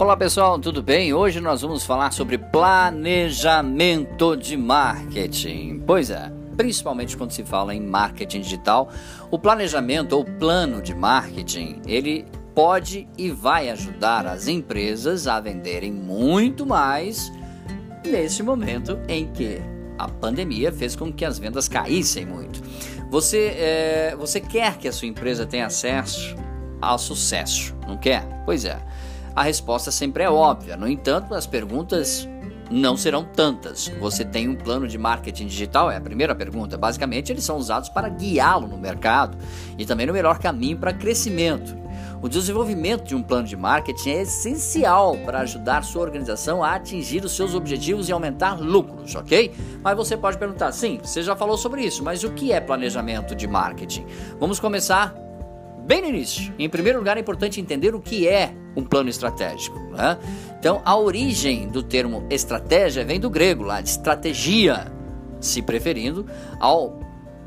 Olá pessoal, tudo bem? Hoje nós vamos falar sobre planejamento de marketing. Pois é, principalmente quando se fala em marketing digital, o planejamento ou plano de marketing, ele pode e vai ajudar as empresas a venderem muito mais nesse momento em que a pandemia fez com que as vendas caíssem muito. Você, é, você quer que a sua empresa tenha acesso ao sucesso, não quer? Pois é. A resposta sempre é óbvia. No entanto, as perguntas não serão tantas. Você tem um plano de marketing digital? É a primeira pergunta. Basicamente, eles são usados para guiá-lo no mercado e também no melhor caminho para crescimento. O desenvolvimento de um plano de marketing é essencial para ajudar sua organização a atingir os seus objetivos e aumentar lucros, ok? Mas você pode perguntar, sim, você já falou sobre isso, mas o que é planejamento de marketing? Vamos começar bem no início. Em primeiro lugar, é importante entender o que é um plano estratégico. Né? Então, a origem do termo estratégia vem do grego, lá de estratégia, se preferindo ao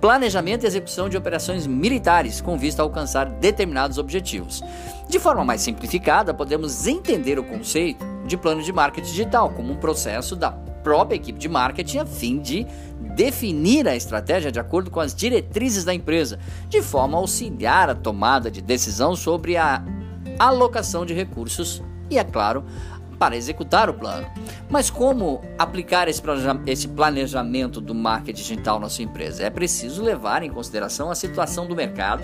planejamento e execução de operações militares com vista a alcançar determinados objetivos. De forma mais simplificada, podemos entender o conceito de plano de marketing digital como um processo da própria equipe de marketing a fim de definir a estratégia de acordo com as diretrizes da empresa, de forma a auxiliar a tomada de decisão sobre a alocação de recursos e, é claro, para executar o plano. Mas como aplicar esse planejamento do marketing digital na sua empresa? É preciso levar em consideração a situação do mercado,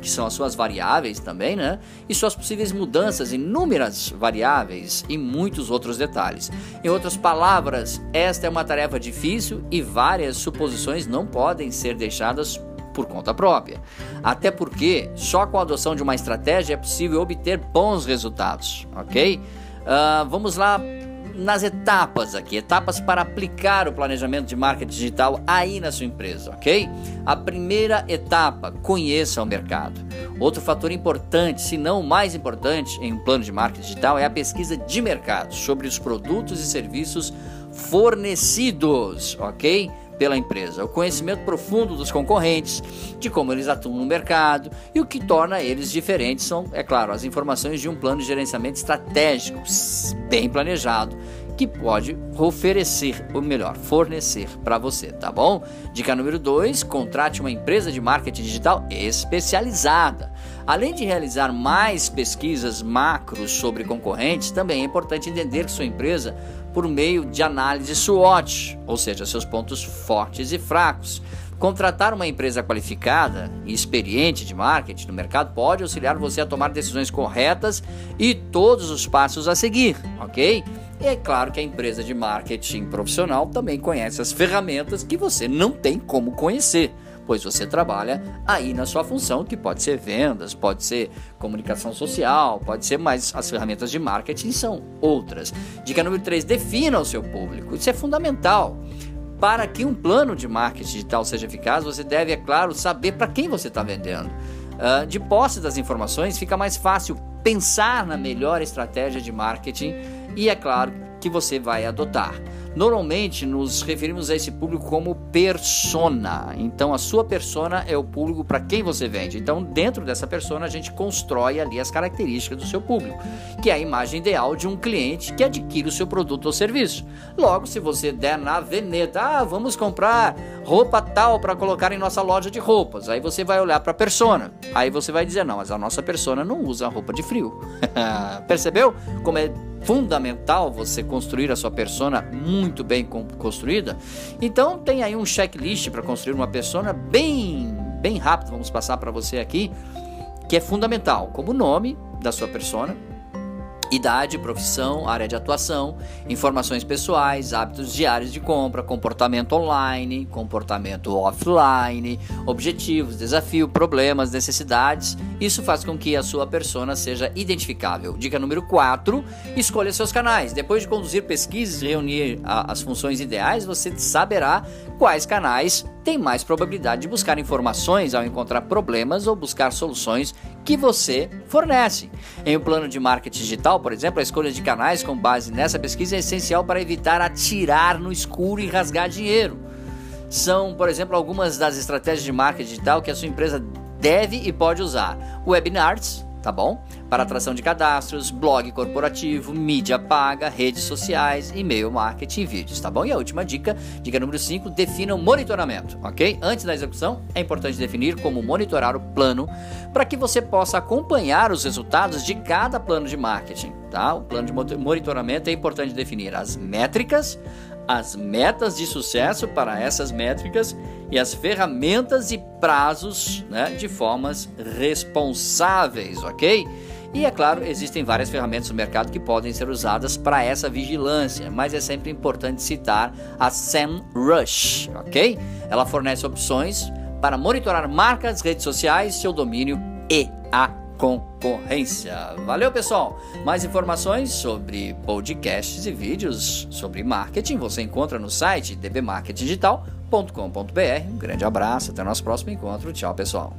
que são as suas variáveis também, né? E suas possíveis mudanças, inúmeras variáveis e muitos outros detalhes. Em outras palavras, esta é uma tarefa difícil e várias suposições não podem ser deixadas por conta própria. Até porque só com a adoção de uma estratégia é possível obter bons resultados, ok? Uh, vamos lá nas etapas aqui, etapas para aplicar o planejamento de marketing digital aí na sua empresa, ok? A primeira etapa, conheça o mercado. Outro fator importante, se não o mais importante em um plano de marketing digital, é a pesquisa de mercado sobre os produtos e serviços fornecidos, ok? Pela empresa, o conhecimento profundo dos concorrentes, de como eles atuam no mercado e o que torna eles diferentes são, é claro, as informações de um plano de gerenciamento estratégico bem planejado que pode oferecer, ou melhor, fornecer para você, tá bom? Dica número 2: contrate uma empresa de marketing digital especializada. Além de realizar mais pesquisas macros sobre concorrentes, também é importante entender sua empresa por meio de análise SWOT, ou seja, seus pontos fortes e fracos. Contratar uma empresa qualificada e experiente de marketing no mercado pode auxiliar você a tomar decisões corretas e todos os passos a seguir, ok? E é claro que a empresa de marketing profissional também conhece as ferramentas que você não tem como conhecer pois você trabalha aí na sua função, que pode ser vendas, pode ser comunicação social, pode ser, mas as ferramentas de marketing são outras. Dica número 3: defina o seu público. Isso é fundamental. Para que um plano de marketing digital seja eficaz, você deve, é claro, saber para quem você está vendendo. Uh, de posse das informações, fica mais fácil pensar na melhor estratégia de marketing e, é claro, que você vai adotar. Normalmente nos referimos a esse público como persona. Então a sua persona é o público para quem você vende. Então dentro dessa persona a gente constrói ali as características do seu público, que é a imagem ideal de um cliente que adquire o seu produto ou serviço. Logo, se você der na veneta, ah, vamos comprar roupa tal para colocar em nossa loja de roupas. Aí você vai olhar para a persona. Aí você vai dizer: "Não, mas a nossa persona não usa roupa de frio". Percebeu como é fundamental você construir a sua persona muito bem construída. Então tem aí um checklist para construir uma persona bem bem rápido, vamos passar para você aqui, que é fundamental, como o nome da sua persona, idade, profissão, área de atuação, informações pessoais, hábitos diários de compra, comportamento online, comportamento offline, objetivos, desafio, problemas, necessidades. Isso faz com que a sua persona seja identificável. Dica número 4: escolha seus canais. Depois de conduzir pesquisas e reunir a, as funções ideais, você saberá quais canais têm mais probabilidade de buscar informações ao encontrar problemas ou buscar soluções que você fornece. Em um plano de marketing digital, por exemplo, a escolha de canais com base nessa pesquisa é essencial para evitar atirar no escuro e rasgar dinheiro. São, por exemplo, algumas das estratégias de marketing digital que a sua empresa deve e pode usar. Webinars, tá bom? Para atração de cadastros, blog corporativo, mídia paga, redes sociais, e-mail marketing e vídeos, tá bom? E a última dica, dica número 5, defina o monitoramento, ok? Antes da execução, é importante definir como monitorar o plano para que você possa acompanhar os resultados de cada plano de marketing, tá? O plano de monitoramento é importante definir as métricas, as metas de sucesso para essas métricas e as ferramentas e prazos né, de formas responsáveis, ok? E é claro, existem várias ferramentas no mercado que podem ser usadas para essa vigilância, mas é sempre importante citar a SEMrush, ok? Ela fornece opções para monitorar marcas, redes sociais, seu domínio e a concorrência. Valeu, pessoal! Mais informações sobre podcasts e vídeos sobre marketing você encontra no site dbmarketingdigital.com.br. Um grande abraço, até o nosso próximo encontro. Tchau, pessoal!